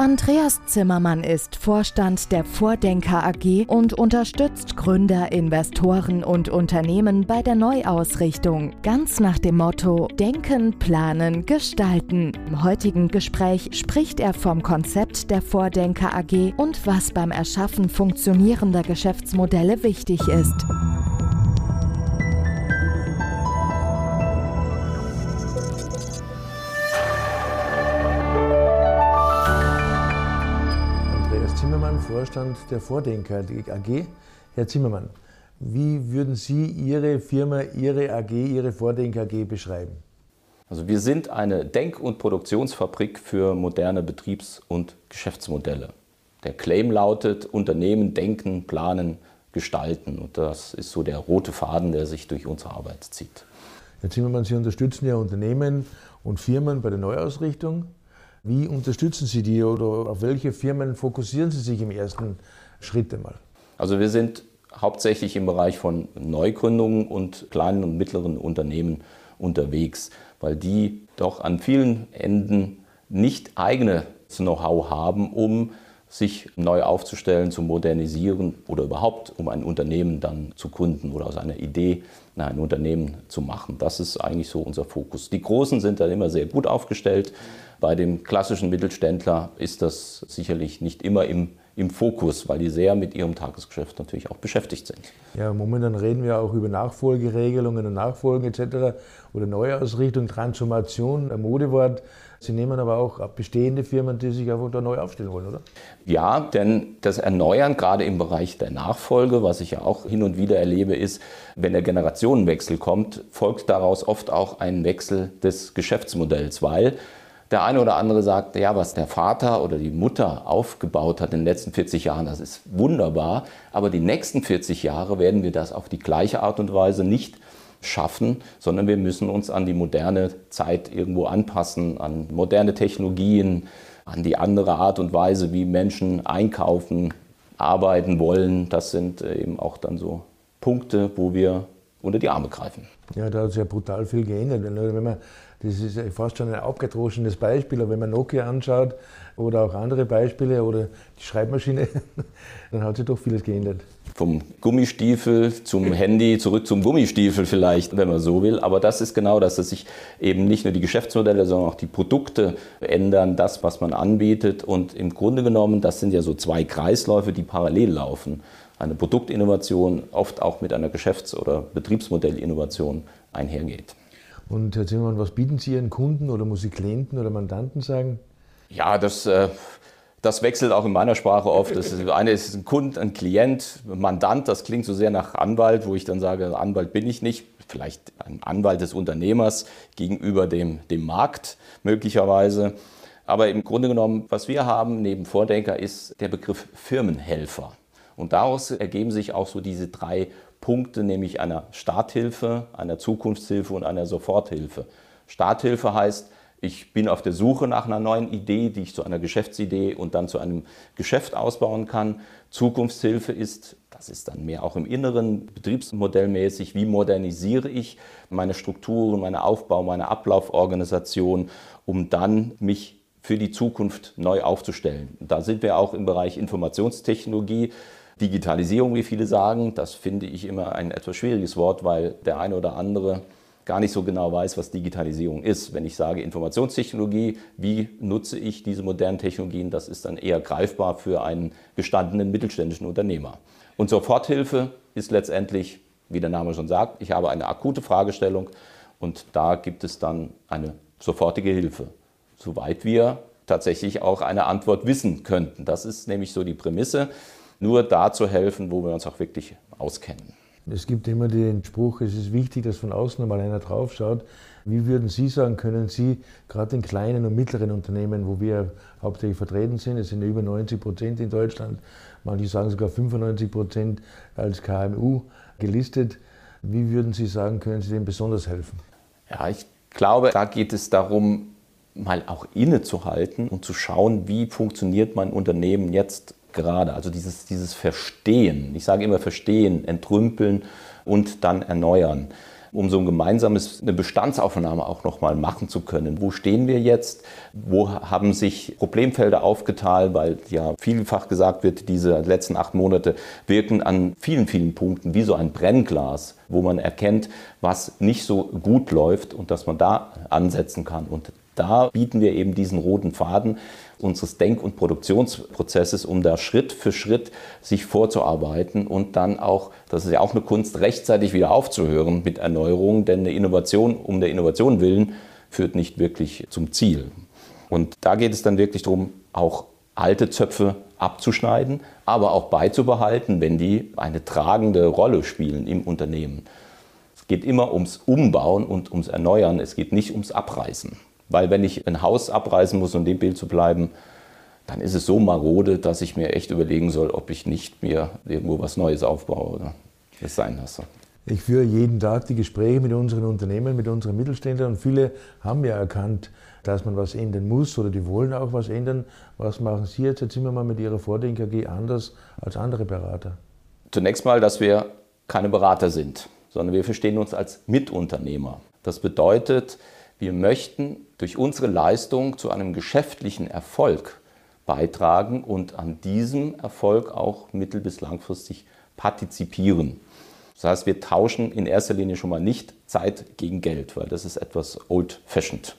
Andreas Zimmermann ist Vorstand der Vordenker AG und unterstützt Gründer, Investoren und Unternehmen bei der Neuausrichtung. Ganz nach dem Motto Denken, Planen, Gestalten. Im heutigen Gespräch spricht er vom Konzept der Vordenker AG und was beim Erschaffen funktionierender Geschäftsmodelle wichtig ist. Vorstand der Vordenker AG. Herr Zimmermann, wie würden Sie Ihre Firma, Ihre AG, Ihre Vordenker AG beschreiben? Also wir sind eine Denk- und Produktionsfabrik für moderne Betriebs- und Geschäftsmodelle. Der Claim lautet Unternehmen denken, planen, gestalten. Und das ist so der rote Faden, der sich durch unsere Arbeit zieht. Herr Zimmermann, Sie unterstützen ja Unternehmen und Firmen bei der Neuausrichtung. Wie unterstützen Sie die oder auf welche Firmen fokussieren Sie sich im ersten Schritt einmal? Also wir sind hauptsächlich im Bereich von Neugründungen und kleinen und mittleren Unternehmen unterwegs, weil die doch an vielen Enden nicht eigenes Know-how haben, um sich neu aufzustellen, zu modernisieren oder überhaupt, um ein Unternehmen dann zu gründen oder aus einer Idee ein Unternehmen zu machen. Das ist eigentlich so unser Fokus. Die Großen sind dann immer sehr gut aufgestellt. Bei dem klassischen Mittelständler ist das sicherlich nicht immer im, im Fokus, weil die sehr mit ihrem Tagesgeschäft natürlich auch beschäftigt sind. Ja, momentan reden wir auch über Nachfolgeregelungen und Nachfolgen etc. oder Neuausrichtung, Transformation, ein Modewort. Sie nehmen aber auch bestehende Firmen, die sich einfach da neu aufstellen wollen, oder? Ja, denn das Erneuern, gerade im Bereich der Nachfolge, was ich ja auch hin und wieder erlebe, ist, wenn der Generationenwechsel kommt, folgt daraus oft auch ein Wechsel des Geschäftsmodells, weil der eine oder andere sagt, ja, was der Vater oder die Mutter aufgebaut hat in den letzten 40 Jahren, das ist wunderbar, aber die nächsten 40 Jahre werden wir das auf die gleiche Art und Weise nicht schaffen, sondern wir müssen uns an die moderne Zeit irgendwo anpassen, an moderne Technologien, an die andere Art und Weise, wie Menschen einkaufen, arbeiten wollen. Das sind äh, eben auch dann so Punkte, wo wir unter die Arme greifen. Ja, da hat sich ja brutal viel geändert. Wenn man das ist fast schon ein abgedroschenes Beispiel, aber wenn man Nokia anschaut oder auch andere Beispiele oder die Schreibmaschine, dann hat sich doch vieles geändert. Vom Gummistiefel zum Handy, zurück zum Gummistiefel vielleicht, wenn man so will. Aber das ist genau das, dass sich eben nicht nur die Geschäftsmodelle, sondern auch die Produkte ändern, das, was man anbietet. Und im Grunde genommen, das sind ja so zwei Kreisläufe, die parallel laufen. Eine Produktinnovation oft auch mit einer Geschäfts- oder Betriebsmodellinnovation einhergeht. Und Herr Zimmermann, was bieten Sie Ihren Kunden oder muss ich Klienten oder Mandanten sagen? Ja, das, äh, das wechselt auch in meiner Sprache oft. Das ist, eine ist ein Kund, ein Klient, Mandant, das klingt so sehr nach Anwalt, wo ich dann sage, Anwalt bin ich nicht. Vielleicht ein Anwalt des Unternehmers gegenüber dem, dem Markt möglicherweise. Aber im Grunde genommen, was wir haben neben Vordenker, ist der Begriff Firmenhelfer. Und daraus ergeben sich auch so diese drei Punkte, nämlich einer Starthilfe, einer Zukunftshilfe und einer Soforthilfe. Starthilfe heißt, ich bin auf der Suche nach einer neuen Idee, die ich zu einer Geschäftsidee und dann zu einem Geschäft ausbauen kann. Zukunftshilfe ist, das ist dann mehr auch im Inneren, betriebsmodellmäßig, wie modernisiere ich meine Strukturen, meine Aufbau, meine Ablauforganisation, um dann mich für die Zukunft neu aufzustellen. Da sind wir auch im Bereich Informationstechnologie Digitalisierung, wie viele sagen, das finde ich immer ein etwas schwieriges Wort, weil der eine oder andere gar nicht so genau weiß, was Digitalisierung ist. Wenn ich sage Informationstechnologie, wie nutze ich diese modernen Technologien, das ist dann eher greifbar für einen gestandenen mittelständischen Unternehmer. Und Soforthilfe ist letztendlich, wie der Name schon sagt, ich habe eine akute Fragestellung und da gibt es dann eine sofortige Hilfe, soweit wir tatsächlich auch eine Antwort wissen könnten. Das ist nämlich so die Prämisse nur da zu helfen, wo wir uns auch wirklich auskennen. Es gibt immer den Spruch, es ist wichtig, dass von außen mal einer drauf schaut. Wie würden Sie sagen, können Sie gerade in kleinen und mittleren Unternehmen, wo wir hauptsächlich vertreten sind, es sind über 90 Prozent in Deutschland, manche sagen sogar 95 Prozent als KMU gelistet, wie würden Sie sagen, können Sie denen besonders helfen? Ja, ich glaube, da geht es darum, mal auch innezuhalten und zu schauen, wie funktioniert mein Unternehmen jetzt gerade. Also dieses, dieses Verstehen, ich sage immer Verstehen, entrümpeln und dann erneuern um so ein gemeinsames, eine Bestandsaufnahme auch nochmal machen zu können. Wo stehen wir jetzt? Wo haben sich Problemfelder aufgeteilt? Weil ja vielfach gesagt wird, diese letzten acht Monate wirken an vielen, vielen Punkten wie so ein Brennglas, wo man erkennt, was nicht so gut läuft und dass man da ansetzen kann. Und da bieten wir eben diesen roten Faden unseres Denk- und Produktionsprozesses, um da Schritt für Schritt sich vorzuarbeiten und dann auch, das ist ja auch eine Kunst, rechtzeitig wieder aufzuhören mit Erneuerungen, denn eine Innovation um der Innovation willen führt nicht wirklich zum Ziel. Und da geht es dann wirklich darum, auch alte Zöpfe abzuschneiden, aber auch beizubehalten, wenn die eine tragende Rolle spielen im Unternehmen. Es geht immer ums Umbauen und ums Erneuern, es geht nicht ums Abreißen. Weil wenn ich ein Haus abreißen muss, um dem Bild zu bleiben, dann ist es so marode, dass ich mir echt überlegen soll, ob ich nicht mir irgendwo was Neues aufbaue oder es sein lasse. Ich führe jeden Tag die Gespräche mit unseren Unternehmen, mit unseren Mittelständlern und viele haben ja erkannt, dass man was ändern muss oder die wollen auch was ändern. Was machen Sie jetzt, Herr Zimmermann, mit Ihrer Vordenk AG anders als andere Berater? Zunächst mal, dass wir keine Berater sind, sondern wir verstehen uns als Mitunternehmer. Das bedeutet, wir möchten durch unsere Leistung zu einem geschäftlichen Erfolg beitragen und an diesem Erfolg auch mittel- bis langfristig partizipieren. Das heißt, wir tauschen in erster Linie schon mal nicht Zeit gegen Geld, weil das ist etwas old-fashioned.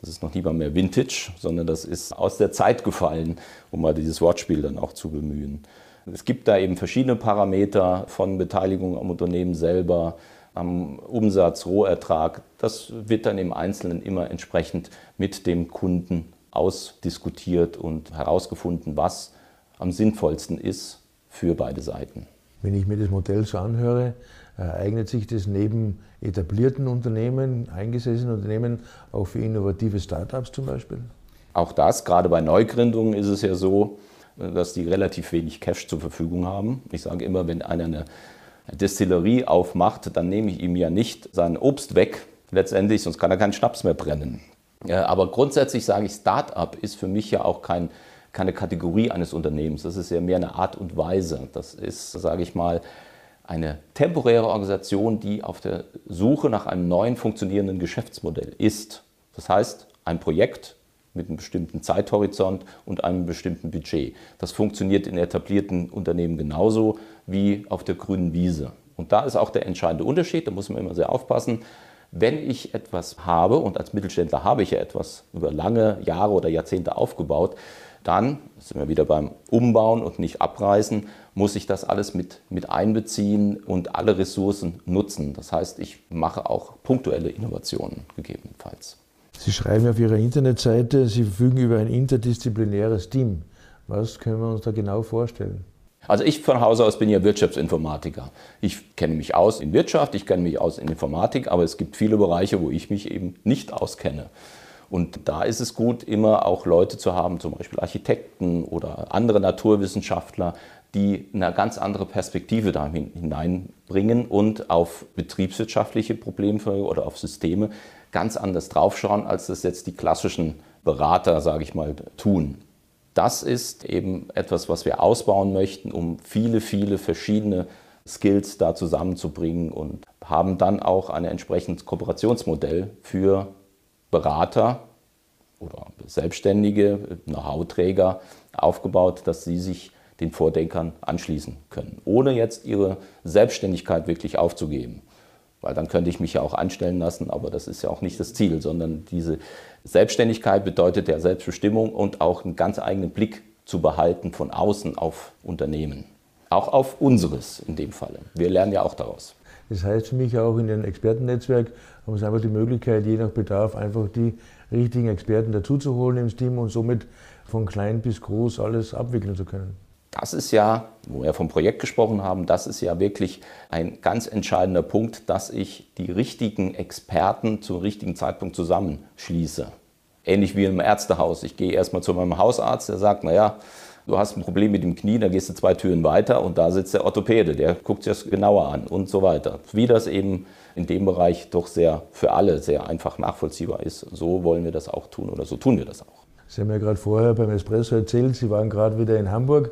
Das ist noch nie mal mehr Vintage, sondern das ist aus der Zeit gefallen, um mal dieses Wortspiel dann auch zu bemühen. Es gibt da eben verschiedene Parameter von Beteiligung am Unternehmen selber, am Umsatz, Rohertrag. Das wird dann im Einzelnen immer entsprechend mit dem Kunden ausdiskutiert und herausgefunden, was am sinnvollsten ist für beide Seiten. Wenn ich mir das Modell so anhöre, eignet sich das neben etablierten Unternehmen, eingesessenen Unternehmen auch für innovative Startups zum Beispiel? Auch das, gerade bei Neugründungen ist es ja so, dass die relativ wenig Cash zur Verfügung haben. Ich sage immer, wenn einer eine Destillerie aufmacht, dann nehme ich ihm ja nicht sein Obst weg, letztendlich, sonst kann er keinen Schnaps mehr brennen. Aber grundsätzlich sage ich, Start-up ist für mich ja auch kein, keine Kategorie eines Unternehmens. Das ist ja mehr eine Art und Weise. Das ist, sage ich mal, eine temporäre Organisation, die auf der Suche nach einem neuen funktionierenden Geschäftsmodell ist. Das heißt, ein Projekt mit einem bestimmten Zeithorizont und einem bestimmten Budget. Das funktioniert in etablierten Unternehmen genauso wie auf der grünen Wiese. Und da ist auch der entscheidende Unterschied, da muss man immer sehr aufpassen. Wenn ich etwas habe, und als Mittelständler habe ich ja etwas über lange Jahre oder Jahrzehnte aufgebaut, dann sind wir wieder beim Umbauen und nicht abreißen, muss ich das alles mit, mit einbeziehen und alle Ressourcen nutzen. Das heißt, ich mache auch punktuelle Innovationen gegebenenfalls. Sie schreiben auf Ihrer Internetseite, Sie verfügen über ein interdisziplinäres Team. Was können wir uns da genau vorstellen? Also ich von Hause aus bin ja Wirtschaftsinformatiker. Ich kenne mich aus in Wirtschaft, ich kenne mich aus in Informatik, aber es gibt viele Bereiche, wo ich mich eben nicht auskenne. Und da ist es gut, immer auch Leute zu haben, zum Beispiel Architekten oder andere Naturwissenschaftler, die eine ganz andere Perspektive da hineinbringen und auf betriebswirtschaftliche Probleme oder auf Systeme ganz anders draufschauen, als das jetzt die klassischen Berater, sage ich mal, tun. Das ist eben etwas, was wir ausbauen möchten, um viele, viele verschiedene Skills da zusammenzubringen und haben dann auch ein entsprechendes Kooperationsmodell für Berater oder Selbstständige, Know-how-Träger aufgebaut, dass sie sich den Vordenkern anschließen können, ohne jetzt ihre Selbstständigkeit wirklich aufzugeben. Weil dann könnte ich mich ja auch anstellen lassen, aber das ist ja auch nicht das Ziel, sondern diese Selbstständigkeit bedeutet ja Selbstbestimmung und auch einen ganz eigenen Blick zu behalten von außen auf Unternehmen. Auch auf unseres in dem Falle. Wir lernen ja auch daraus. Das heißt für mich auch in dem Expertennetzwerk haben wir einfach die Möglichkeit, je nach Bedarf einfach die richtigen Experten dazuzuholen ins Team und somit von klein bis groß alles abwickeln zu können. Das ist ja, wo wir vom Projekt gesprochen haben, das ist ja wirklich ein ganz entscheidender Punkt, dass ich die richtigen Experten zum richtigen Zeitpunkt zusammenschließe. Ähnlich wie im Ärztehaus. Ich gehe erstmal zu meinem Hausarzt, der sagt, naja, du hast ein Problem mit dem Knie, dann gehst du zwei Türen weiter und da sitzt der Orthopäde, der guckt sich das genauer an und so weiter. Wie das eben in dem Bereich doch sehr für alle sehr einfach nachvollziehbar ist, so wollen wir das auch tun oder so tun wir das auch. Sie haben ja gerade vorher beim Espresso erzählt, Sie waren gerade wieder in Hamburg.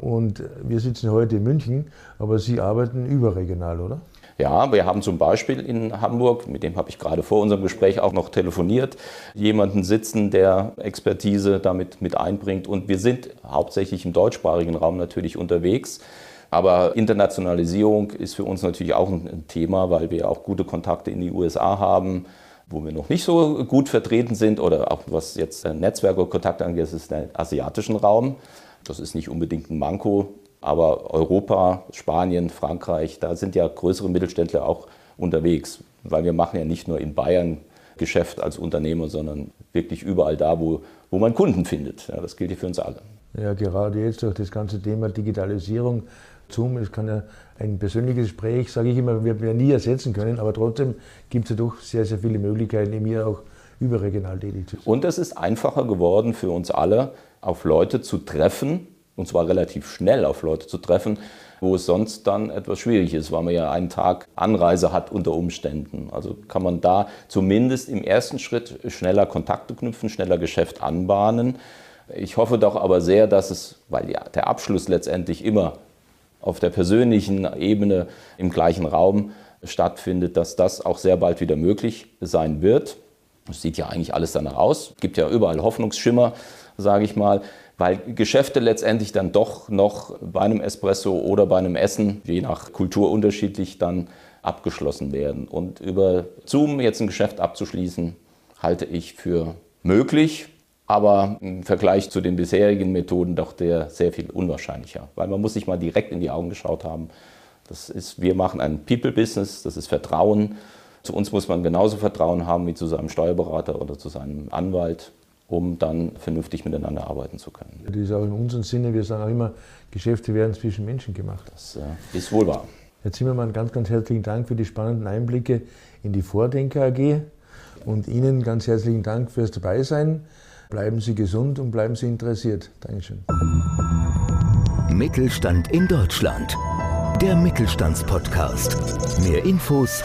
Und wir sitzen heute in München, aber Sie arbeiten überregional, oder? Ja, wir haben zum Beispiel in Hamburg, mit dem habe ich gerade vor unserem Gespräch auch noch telefoniert, jemanden sitzen, der Expertise damit mit einbringt. Und wir sind hauptsächlich im deutschsprachigen Raum natürlich unterwegs. Aber Internationalisierung ist für uns natürlich auch ein Thema, weil wir auch gute Kontakte in die USA haben, wo wir noch nicht so gut vertreten sind oder auch was jetzt Netzwerke und Kontakte angeht, ist der asiatischen Raum. Das ist nicht unbedingt ein Manko, aber Europa, Spanien, Frankreich, da sind ja größere Mittelständler auch unterwegs, weil wir machen ja nicht nur in Bayern Geschäft als Unternehmer, sondern wirklich überall da, wo, wo man Kunden findet. Ja, das gilt ja für uns alle. Ja, gerade jetzt durch das ganze Thema Digitalisierung, Zoom, es kann ja ein persönliches Gespräch, sage ich immer, wir werden nie ersetzen können, aber trotzdem gibt es ja doch sehr, sehr viele Möglichkeiten, in mir auch überregional tätig sein. Und es ist einfacher geworden für uns alle, auf Leute zu treffen, und zwar relativ schnell auf Leute zu treffen, wo es sonst dann etwas schwierig ist, weil man ja einen Tag Anreise hat unter Umständen. Also kann man da zumindest im ersten Schritt schneller Kontakte knüpfen, schneller Geschäft anbahnen. Ich hoffe doch aber sehr, dass es, weil ja der Abschluss letztendlich immer auf der persönlichen Ebene im gleichen Raum stattfindet, dass das auch sehr bald wieder möglich sein wird. Es sieht ja eigentlich alles danach aus. Es gibt ja überall Hoffnungsschimmer, sage ich mal weil Geschäfte letztendlich dann doch noch bei einem Espresso oder bei einem Essen, je nach Kultur unterschiedlich, dann abgeschlossen werden. Und über Zoom jetzt ein Geschäft abzuschließen, halte ich für möglich, aber im Vergleich zu den bisherigen Methoden doch der sehr viel unwahrscheinlicher, weil man muss sich mal direkt in die Augen geschaut haben. Das ist, wir machen ein People-Business, das ist Vertrauen. Zu uns muss man genauso Vertrauen haben wie zu seinem Steuerberater oder zu seinem Anwalt um dann vernünftig miteinander arbeiten zu können. Das ist auch in unserem Sinne, wir sagen auch immer, Geschäfte werden zwischen Menschen gemacht. Das äh, ist wohl wahr. Herr Zimmermann, ganz, ganz herzlichen Dank für die spannenden Einblicke in die Vordenker AG und Ihnen ganz herzlichen Dank fürs Dabeisein. Bleiben Sie gesund und bleiben Sie interessiert. Dankeschön. Mittelstand in Deutschland. Der Mittelstandspodcast. Mehr Infos